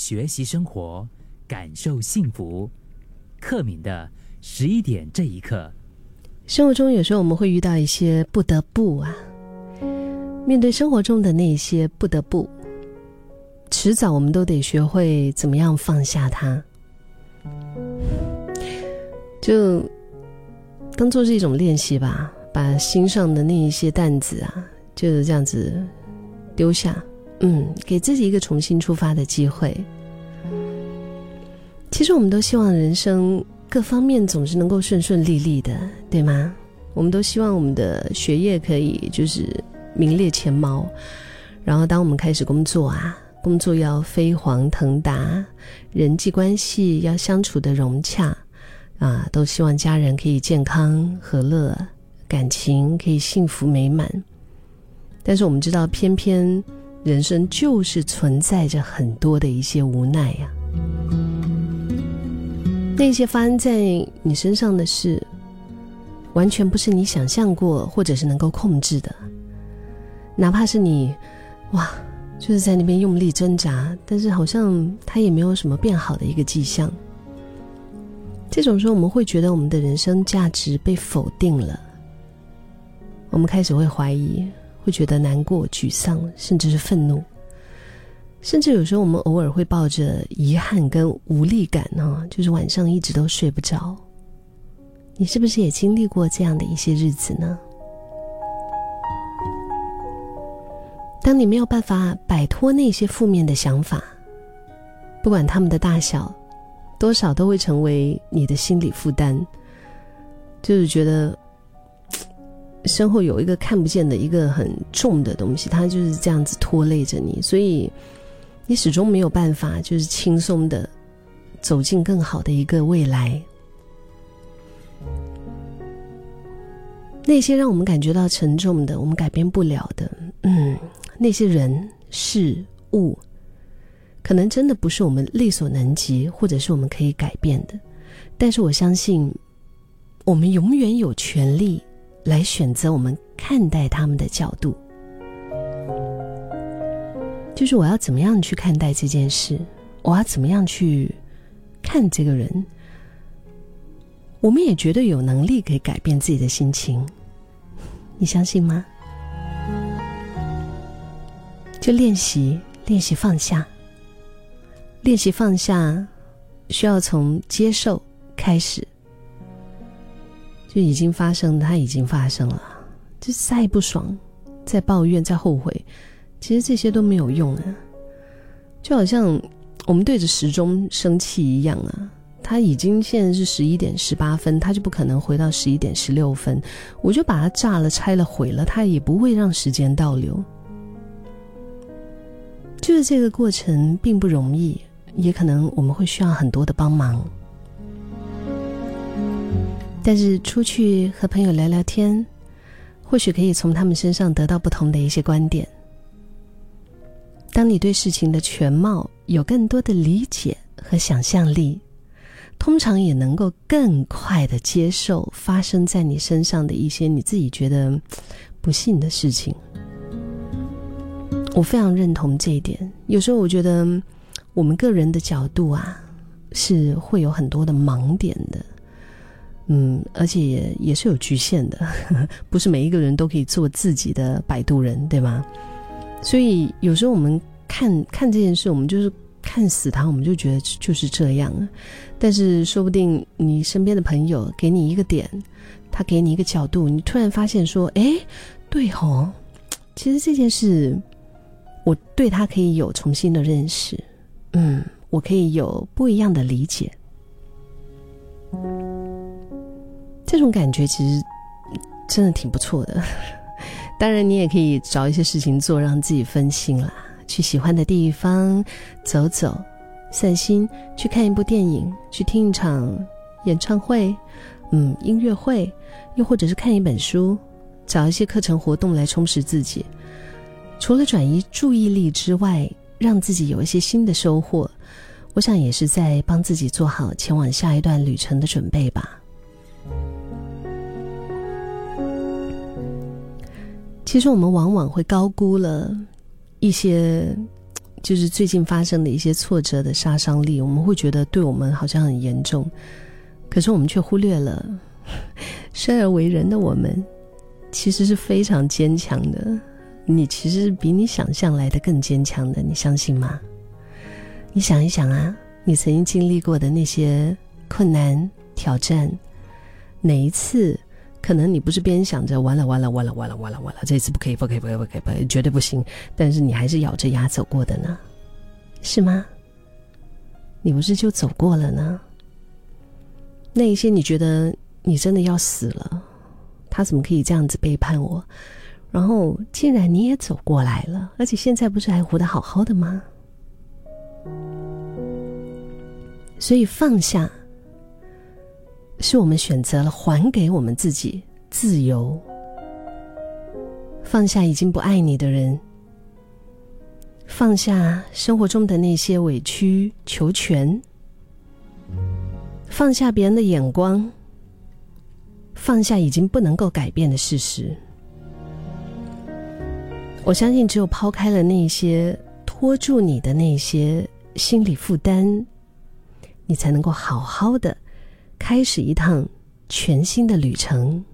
学习生活，感受幸福。克敏的十一点这一刻，生活中有时候我们会遇到一些不得不啊，面对生活中的那些不得不，迟早我们都得学会怎么样放下它，就当做是一种练习吧。把心上的那一些担子啊，就是这样子丢下，嗯，给自己一个重新出发的机会。其实我们都希望人生各方面总是能够顺顺利利的，对吗？我们都希望我们的学业可以就是名列前茅，然后当我们开始工作啊，工作要飞黄腾达，人际关系要相处的融洽，啊，都希望家人可以健康和乐。感情可以幸福美满，但是我们知道，偏偏人生就是存在着很多的一些无奈呀。那些发生在你身上的事，完全不是你想象过或者是能够控制的。哪怕是你，哇，就是在那边用力挣扎，但是好像它也没有什么变好的一个迹象。这种时候，我们会觉得我们的人生价值被否定了。我们开始会怀疑，会觉得难过、沮丧，甚至是愤怒，甚至有时候我们偶尔会抱着遗憾跟无力感呢，就是晚上一直都睡不着。你是不是也经历过这样的一些日子呢？当你没有办法摆脱那些负面的想法，不管他们的大小，多少都会成为你的心理负担，就是觉得。身后有一个看不见的一个很重的东西，它就是这样子拖累着你，所以你始终没有办法就是轻松的走进更好的一个未来。那些让我们感觉到沉重的，我们改变不了的，嗯，那些人事物，可能真的不是我们力所能及，或者是我们可以改变的。但是我相信，我们永远有权利。来选择我们看待他们的角度，就是我要怎么样去看待这件事，我要怎么样去看这个人。我们也绝对有能力可以改变自己的心情，你相信吗？就练习练习放下，练习放下，需要从接受开始。就已经发生，它已经发生了。就再不爽，再抱怨，再后悔，其实这些都没有用啊。就好像我们对着时钟生气一样啊，它已经现在是十一点十八分，它就不可能回到十一点十六分。我就把它炸了、拆了、毁了，它也不会让时间倒流。就是这个过程并不容易，也可能我们会需要很多的帮忙。但是出去和朋友聊聊天，或许可以从他们身上得到不同的一些观点。当你对事情的全貌有更多的理解和想象力，通常也能够更快的接受发生在你身上的一些你自己觉得不幸的事情。我非常认同这一点。有时候我觉得，我们个人的角度啊，是会有很多的盲点的。嗯，而且也是有局限的，不是每一个人都可以做自己的摆渡人，对吗？所以有时候我们看看这件事，我们就是看死他，我们就觉得就是这样。但是说不定你身边的朋友给你一个点，他给你一个角度，你突然发现说，哎，对哦，其实这件事我对他可以有重新的认识，嗯，我可以有不一样的理解。这种感觉其实真的挺不错的。当然，你也可以找一些事情做，让自己分心啦。去喜欢的地方走走、散心，去看一部电影，去听一场演唱会，嗯，音乐会，又或者是看一本书，找一些课程活动来充实自己。除了转移注意力之外，让自己有一些新的收获，我想也是在帮自己做好前往下一段旅程的准备吧。其实我们往往会高估了一些就是最近发生的一些挫折的杀伤力，我们会觉得对我们好像很严重，可是我们却忽略了，生而为人的我们，其实是非常坚强的。你其实比你想象来的更坚强的，你相信吗？你想一想啊，你曾经经历过的那些困难挑战，哪一次可能你不是边想着完了完了完了完了完了完了，这次不可以不可以不可以不可以不可以绝对不行，但是你还是咬着牙走过的呢？是吗？你不是就走过了呢？那一些你觉得你真的要死了，他怎么可以这样子背叛我？然后竟然你也走过来了，而且现在不是还活得好好的吗？所以放下，是我们选择了还给我们自己自由。放下已经不爱你的人，放下生活中的那些委曲求全，放下别人的眼光，放下已经不能够改变的事实。我相信，只有抛开了那些拖住你的那些心理负担，你才能够好好的开始一趟全新的旅程。